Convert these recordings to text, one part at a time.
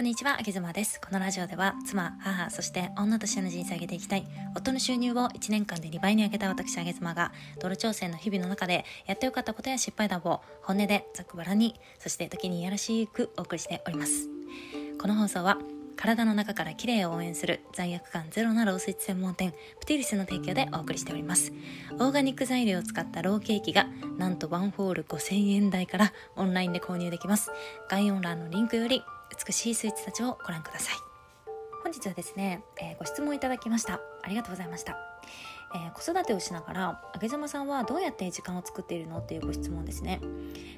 こんにちは、あげずまです。このラジオでは、妻、母、そして女としての人生を上げていきたい、夫の収入を1年間で2倍に上げた私、あげずまが、ドル調整の日々の中で、やってよかったことや失敗談を、本音でざっくばらに、そして時にいやらしくお送りしております。この放送は、体の中から綺麗を応援する罪悪感ゼロなロースイーツ専門店プティリスの提供でお送りしておりますオーガニック材料を使ったローケーキがなんとワンホール5000円台からオンラインで購入できます概要欄のリンクより美しいスイーツたちをご覧ください。本日はですね、えー、ご質問いただきました。ありがとうございました。えー、子育てをしながらあげざまさんはどうやって時間を作っているのっていうご質問ですね。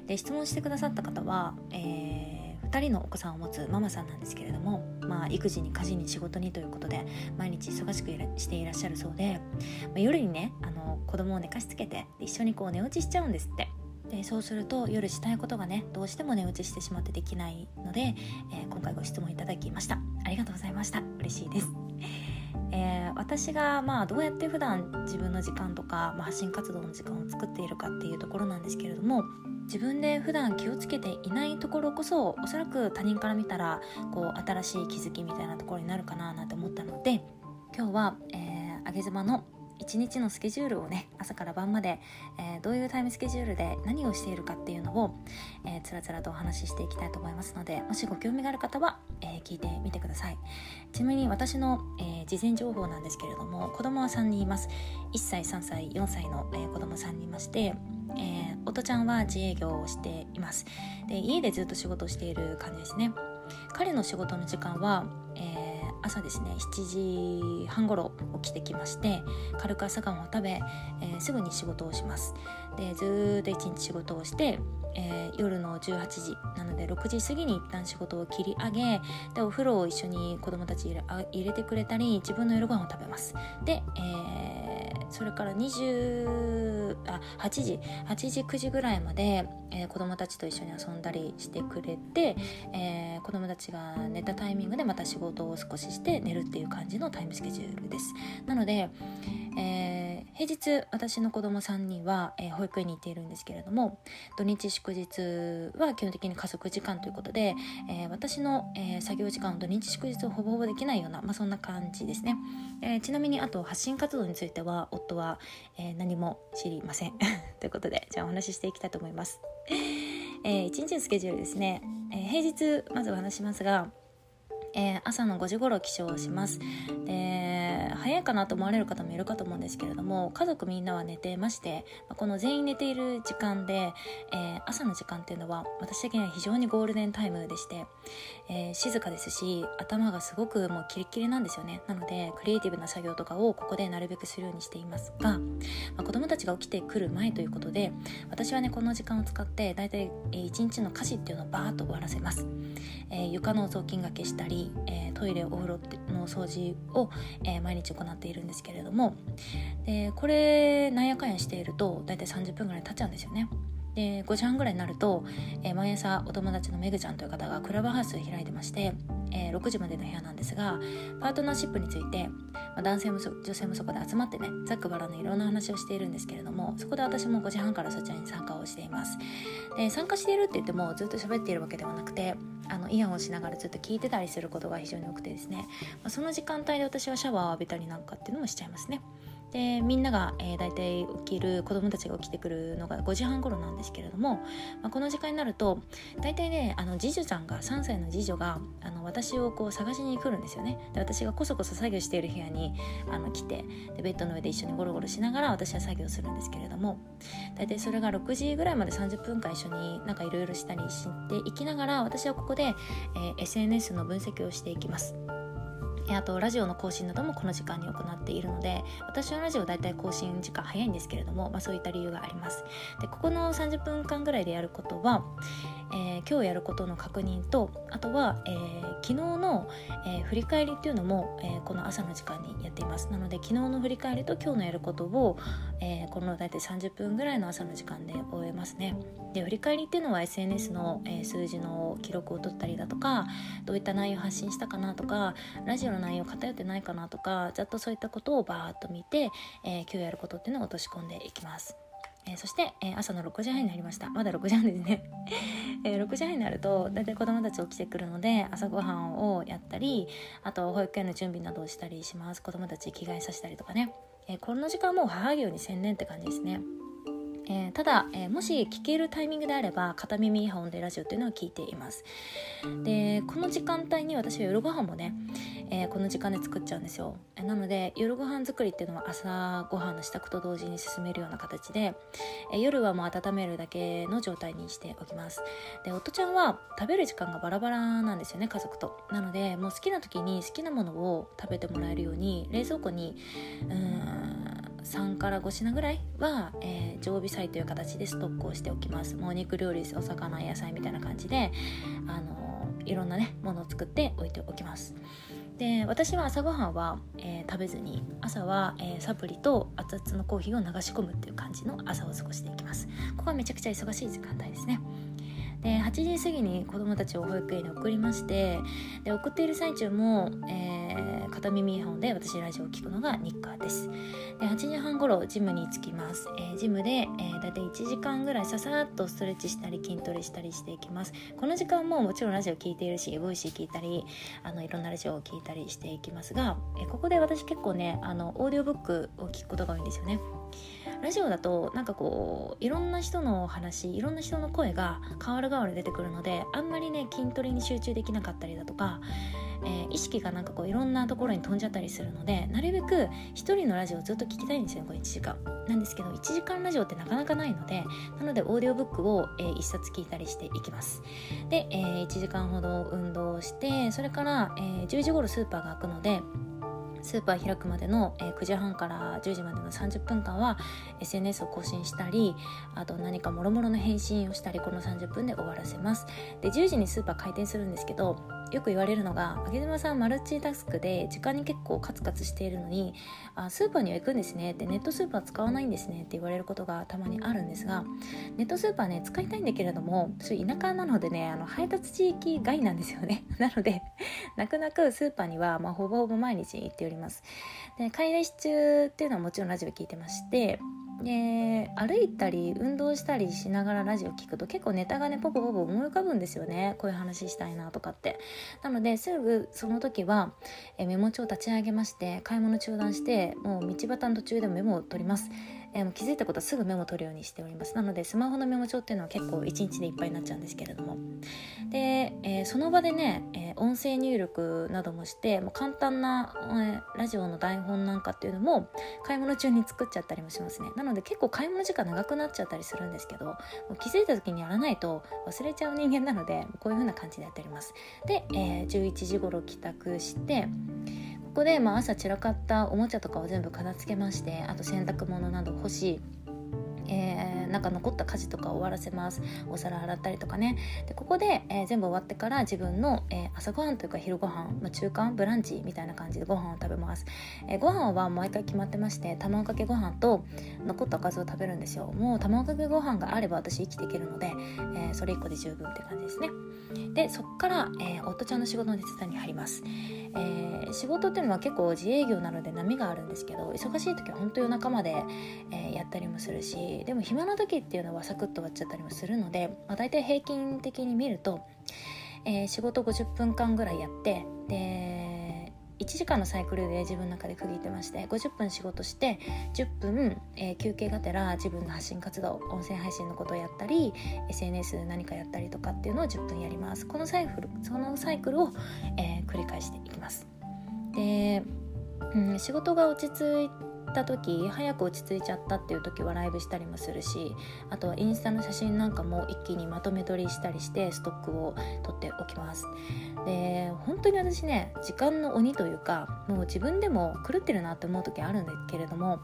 で質問してくださった方は、えー、2人のお子さんを持つママさんなんですけれども、まあ、育児に家事に仕事にということで毎日忙しくしていらっしゃるそうで、まあ、夜にねあの子供を寝かしつけて一緒にこう寝落ちしちゃうんですって。でそうすると夜したいことがねどうしても寝落ちしてしまってできないので、えー、今回ご質問いただきました。ありがとうございました。嬉しいです、えー、私がまあどうやって普段自分の時間とか、まあ、発信活動の時間を作っているかっていうところなんですけれども自分で普段気をつけていないところこそおそらく他人から見たらこう新しい気づきみたいなところになるかななんて思ったので今日は、えー、上げ妻の一日のスケジュールをね朝から晩まで、えー、どういうタイムスケジュールで何をしているかっていうのを、えー、つらつらとお話ししていきたいと思いますのでもしご興味がある方は、えー、聞いてみてください。ちなみに私の、えー、事前情報なんですけれども子供は3人います。1歳3歳4歳の、えー、子供3人いましてえー、音ちゃんは自営業をしています。で家でずっと仕事をしている感じですね。彼の仕事の時間は、えー朝ですね7時半ごろ起きてきまして軽く朝ごはんを食べ、えー、すぐに仕事をします。でずっと一日仕事をして、えー、夜の18時なので6時過ぎに一旦仕事を切り上げでお風呂を一緒に子供たち入れ入れてくれたり自分の夜ご飯を食べます。で、えー、それから20あ8時8時9時ぐらいまで、えー、子供たちと一緒に遊んだりしてくれて、えー、子供たちが寝たタイミングでまた仕事を少しして寝るっていう感じのタイムスケジュールです。なので、えー、平日私の子供3人は、えー、保育園に行っているんですけれども土日祝日は基本的に家族時間ということで、えー、私の、えー、作業時間を土日祝日をほぼほぼできないような、まあ、そんな感じですね、えー、ちなみにあと発信活動についてはとは、えー、何も知りません。ということでじゃあお話ししていきたいと思います、えー、1日のスケジュールですね、えー、平日まずお話しますがえー、朝の5時頃起床します。で早いかなと思われる方もいるかと思うんですけれども家族みんなは寝てましてこの全員寝ている時間で、えー、朝の時間っていうのは私的には非常にゴールデンタイムでして、えー、静かですし頭がすごくもうキレッキレなんですよね。なのでクリエイティブな作業とかをここでなるべくするようにしていますが、まあ、子供たちが起きてくる前ということで私はねこの時間を使って大体1日の家事っていうのをバーッと終わらせます、え床の雑巾がけしたりえ、トイレお風呂の掃除を、え、毎日行っているんですけれどもでこれなんやかんやしていると大体30分ぐらい経っちゃうんですよね。で5時半ぐらいになると、えー、毎朝お友達のめぐちゃんという方がクラブハウスを開いてまして、えー、6時までの部屋なんですがパートナーシップについて、まあ、男性も女性もそこで集まってねざっくばらんのいろんな話をしているんですけれどもそこで私も5時半からそちらに参加をしていますで参加しているって言ってもずっと喋っているわけではなくてあのイヤホンしながらずっと聞いてたりすることが非常に多くてですね、まあ、その時間帯で私はシャワーを浴びたりなんかっていうのもしちゃいますね。でみんなが、えー、大体起きる子供たちが起きてくるのが5時半頃なんですけれども、まあ、この時間になると大体ねあの次女ちゃんが3歳の次女があの私をこう探しに来るんですよねで私がこそこそ作業している部屋にあの来てでベッドの上で一緒にゴロゴロしながら私は作業するんですけれども大体それが6時ぐらいまで30分間一緒になんかいろいろしたりしていきながら私はここで、えー、SNS の分析をしていきます。あとラジオの更新などもこの時間に行っているので私のラジオ大体更新時間早いんですけれども、まあ、そういった理由があります。でここの30分間ぐらいでやることは、えー、今日やることの確認とあとは、えー、昨日の、え、振り返りっていうのも、えこの朝の時間にやっています。なので昨日の振り返りと今日のやることを、えこの大体30分ぐらいの朝の時間で終えますね。で振り返りっていうのは SNS の、え数字の記録を取ったりだとかどういった内容発信したかなとかラジオの内容偏ってないかなとかざっとそういったことをバーッと見て、え今日やることっていうのを落とし込んでいきます。えー、そして、えー、朝の6時半になりました。まだ6時半ですね、えー、6時半になると大体子供たち起きてくるので朝ごはんをやったりあと保育園の準備などをしたりします。子供たち着替えさせたりとかね、えこの時間もう母業に専念って感じですね。えー、ただ、えー、もし聞けるタイミングであれば片耳イヤホンでラジオっていうのを聞いています。でこの時間帯に私は夜ご飯もね、えー、この時間で作っちゃうんですよ。なので夜ご飯作りっていうのは朝ご飯の支度と同時に進めるような形で、え夜はもう温めるだけの状態にしておきます。で夫ちゃんは食べる時間がバラバラなんですよね家族と。なのでもう好きな時に好きなものを食べてもらえるように冷蔵庫にうん3から5品ぐらいは、えー、常備菜という形でストックをしておきます。もうお肉料理お魚野菜みたいな感じで、あのー、いろんなねものを作って置いておきます。で私は朝ごはんは、えー、食べずに朝は、えー、サプリと熱々のコーヒーを流し込むっていう感じの朝を過ごしていきます。ここはめちゃくちゃ忙しい時間帯ですね。で8時過ぎに子どもたちを保育園に送りましてで送っている最中も、えー、片耳イヤホンで私ラジオを聴くのが日課です。で8時半頃ジムに着きます、えー、ジムで、えー、だいたい1時間ぐらいささっとストレッチしたり筋トレしたりしていきます。この時間ももちろんラジオ聴いているし Voicy 聞いたりあのいろんなラジオを聞いたりしていきますが、えー、ここで私結構ねあのオーディオブックを聞くことが多いんですよね。ラジオだとなんかこういろんな人の話いろんな人の声が変わる変わる出てくるのであんまりね筋トレに集中できなかったりだとか、えー、意識がなんかこういろんなところに飛んじゃったりするのでなるべく一人のラジオをずっと聞きたいんですよこれ1時間。なんですけど1時間ラジオってなかなかないのでなのでオーディオブックを、えー、1冊聞いたりしていきます。で、えー、1時間ほど運動してそれから、えー、10時頃スーパーが開くのでスーパー開くまでの、えー、9時半から10時までの30分間は SNS を更新したりあと何かもろもろの返信をしたりこの30分で終わらせます。で10時にスーパー開店するんですけどよく言われるのが「あげずまさんマルチタスクで時間に結構カツカツしているのにあスーパーには行くんですね」ってネットスーパー使わないんですね。って言われることがたまにあるんですがネットスーパーね使いたいんだけれどもそう田舎なのでねあの配達地域外なんですよね。なので泣く泣くスーパーには、まあ、ほぼほぼ毎日行っております。で買い出し中っていうのはもちろんラジオ聞いてましてで歩いたり運動したりしながらラジオ聞くと結構ネタがねポコポコ思い浮かぶんですよね。こういう話したいなとかって。なのですぐその時はえメモ帳立ち上げまして買い物中断してもう道端の途中でもメモを取ります。えー、気づいたことはすぐメモ取るようにしております。なのでスマホのメモ帳っていうのは結構1日でいっぱいになっちゃうんですけれども。で、えー、その場でね、えー、音声入力などもしてもう簡単な、えラジオの台本なんかっていうのも買い物中に作っちゃったりもしますね。なので結構買い物時間長くなっちゃったりするんですけど気づいた時にやらないと忘れちゃう人間なのでこういう風な感じでやっております。で、え11時頃帰宅してこで、まあ、朝散らかったおもちゃとかを全部片付けましてあと洗濯物など干しえー、なんか残った家事とか終わらせます。お皿洗ったりとかね。でここで、えー、全部終わってから自分の、えー、朝ごはんというか昼ごはん、まあ、中間ブランチみたいな感じでご飯を食べます、えー、ご飯は毎回決まってまして卵かけご飯と残ったおかずを食べるんですよ。もう卵かけご飯があれば私生きていけるので、え、それ1個で十分って感じですね。でそっから、え、夫ちゃんの仕事の手伝いに入ります、え、仕事っていうのは結構自営業なので波があるんですけど忙しい時は本当夜中まで、え、やったりもするしでも暇な時時っていうのはサクッと終わっちゃったりもするので、まあ、大体平均的に見ると、えー、仕事50分間ぐらいやってで1時間のサイクルで自分の中で区切ってまして50分仕事して10分、えー、休憩がてら自分の発信活動音声配信のことをやったり SNS 何かやったりとかっていうのを10分やります。このサイクルそのサイクルを、えー、繰り返していきます。で、うん、仕事が落ち着いった時早く落ち着いちゃったっていう時はライブしたりもするしあとはインスタの写真なんかも一気にまとめ撮りしたりしてストックを取っておきます。で本当に私ね時間の鬼というかもう自分でも狂ってるなって思う時あるんだけれども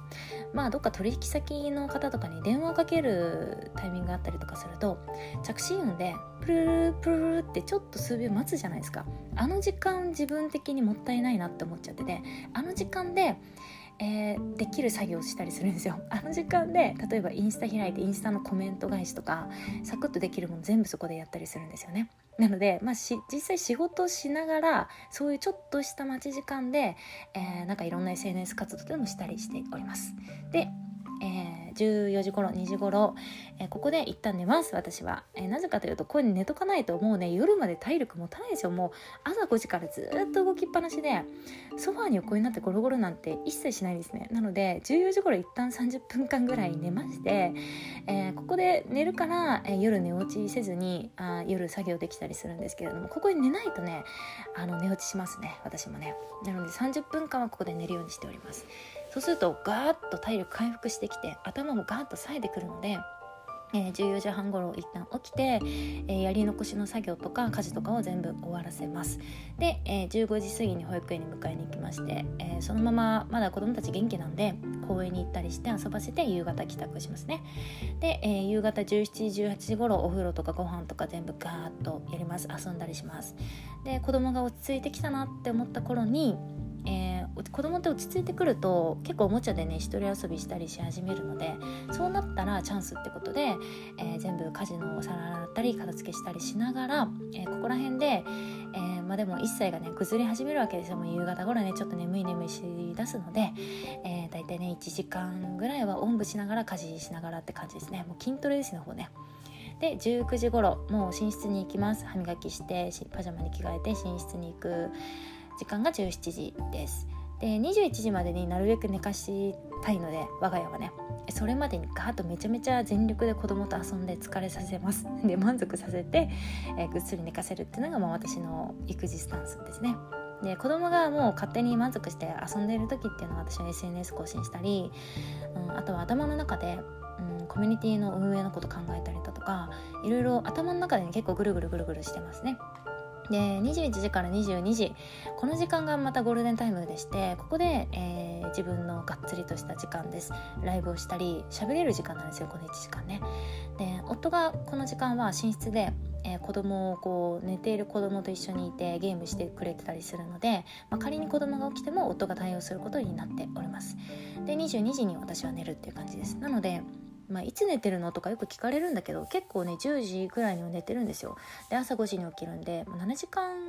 まあどっか取引先の方とかに電話をかけるタイミングがあったりとかすると着信音でプルルプルルってちょっと数秒待つじゃないですかあの時間自分的にもったいないなって思っちゃっててあの時間でえー、できる作業をしたりするんですよ。あの時間で例えばインスタ開いてインスタのコメント返しとかサクッとできるもの全部そこでやったりするんですよね。なので、まあ、実際仕事しながらそういうちょっとした待ち時間で、えー、なんかいろんな SNS 活動というのもしたりしております。で、え、14時頃2時頃、えここで一旦寝ます。私は、えなぜかというとここに寝とかないともうね夜まで体力持たないですよもう朝5時からずっと動きっぱなしでソファーに横になってゴロゴロなんて一切しないですね。なので14時頃一旦30分間ぐらい寝まして、えー、ここで寝るから、え、夜寝落ちせずにあ夜作業できたりするんですけれどもここに寝ないとねあの寝落ちしますね。私もね。なので30分間はここで寝るようにしております。そうするとガーッと体力回復してきて頭もガーッと冴えてくるのでえー、14時半ごろ一旦起きて、えー、やり残しの作業とか家事とかを全部終わらせます。で、えー、15時過ぎに保育園に迎えに行きまして、えー、そのまままだ子供たち元気なんで公園に行ったりして遊ばせて夕方帰宅しますね。で、えー、夕方17時18時頃お風呂とかご飯とか全部ガーッとやります。遊んだりします。で子供が落ち着いてきたなって思った頃に、子供って落ち着いてくると結構おもちゃでね一人遊びしたりし始めるのでそうなったらチャンスってことで、えー、全部家事のお皿洗ったり片付けしたりしながら、えー、ここら辺で、えー、まあ、でも1歳がね崩れ始めるわけですよ。もう夕方頃ねちょっと眠い眠いしだすので、えー、大体ね1時間ぐらいはおんぶしながら家事しながらって感じですね。もう筋トレですの方ね。で19時頃もう寝室に行きます。歯磨きしてパジャマに着替えて寝室に行く時間が17時です。で21時までになるべく寝かしたいので我が家はね。それまでにガーッとめちゃめちゃ全力で子供と遊んで疲れさせます。で満足させて、えー、ぐっすり寝かせるっていうのがまあ私の育児スタンスですね。で子供がもう勝手に満足して遊んでいる時っていうのは私は SNS 更新したり、うん、あとは頭の中でうん、コミュニティの運営のこと考えたりだとかいろいろ頭の中で、ね、結構ぐるぐるぐるぐるしてますね。で21時から22時。この時間がまたゴールデンタイムでしてここで、えー、自分のがっつりとした時間です。ライブをしたり喋れる時間なんですよこの1時間ね。で夫がこの時間は寝室でえー、子供をこう寝ている子供と一緒にいてゲームしてくれてたりするので、まあ、仮に子供が起きても夫が対応することになっております。で22時に私は寝るっていう感じです。なのでまあ、いつ寝てるのとかよく聞かれるんだけど結構ね10時ぐらいには寝てるんですよ。で朝5時に起きるんで7時間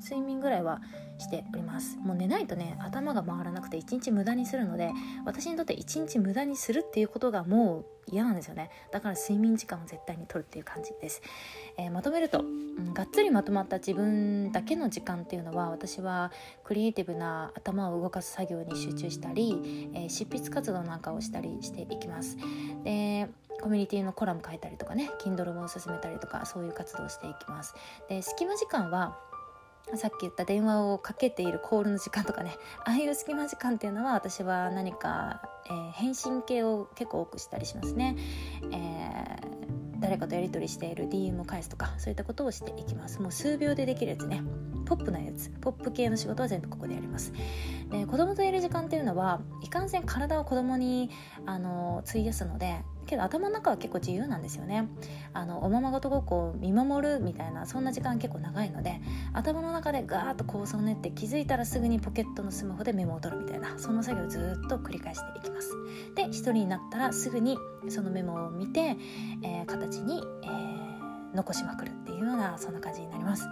睡眠ぐらいはしております。もう寝ないとね頭が回らなくて1日無駄にするので私にとって1日無駄にするっていうことがもう嫌なんですよね。だから睡眠時間を絶対にとるっていう感じです、えー、まとめると、うん、がっつりまとまった自分だけの時間っていうのは私はクリエイティブな頭を動かす作業に集中したり、えー、執筆活動なんかをしたりしていきます。でコミュニティのコラム書いたりとかね Kindle も進めたりとかそういう活動をしていきます。で隙間時間はさっき言った電話をかけているコールの時間とかねああいう隙間時間っていうのは私は何か、えー、返信系を結構多くしたりしますね、えー、誰かとやり取りしている DM を返すとかそういったことをしていきます。もう数秒でできるやつね。ポップなやつポップ系の仕事は全部ここでやります。で子供といる時間っていうのはいかんせん体を子供にあの費やすのでけど頭の中は結構自由なんですよね。あのおままごとごっこを見守るみたいなそんな時間結構長いので頭の中でガーッと構想を練って気づいたらすぐにポケットのスマホでメモを取るみたいなその作業をずっと繰り返していきます。で一人になったらすぐにそのメモを見て、えー、形に、えー残しまくるっていうようなそんな感じになります、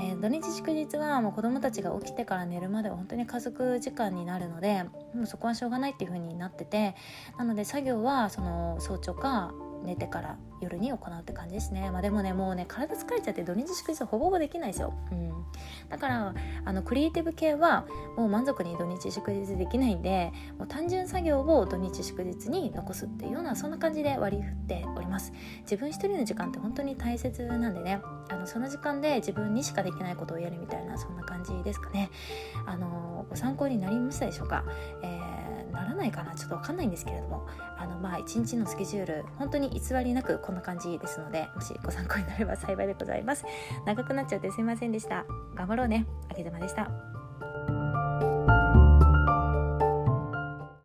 えー、土日祝日はもう子供たちが起きてから寝るまでは本当に家族時間になるのでもうそこはしょうがないっていう風になっててなので作業はその早朝か寝てから夜に行うって感じですね。まあでもねもうね体疲れちゃって土日祝日ほぼほぼできないですよ、うん、だからあのクリエイティブ系はもう満足に土日祝日できないんでもう単純作業を土日祝日に残すっていうようなそんな感じで割り振っております。自分一人の時間って本当に大切なんでね。あのその時間で自分にしかできないことをやるみたいなそんな感じですかね。あのご参考になりましたでしょうか、えー、ならないかなちょっとわかんないんですけれどもあのまあ一日のスケジュール本当に偽りなくこんな感じですのでもしご参考になれば幸いでございます。長くなっちゃってすいませんでした。頑張ろうね。あげざまでした。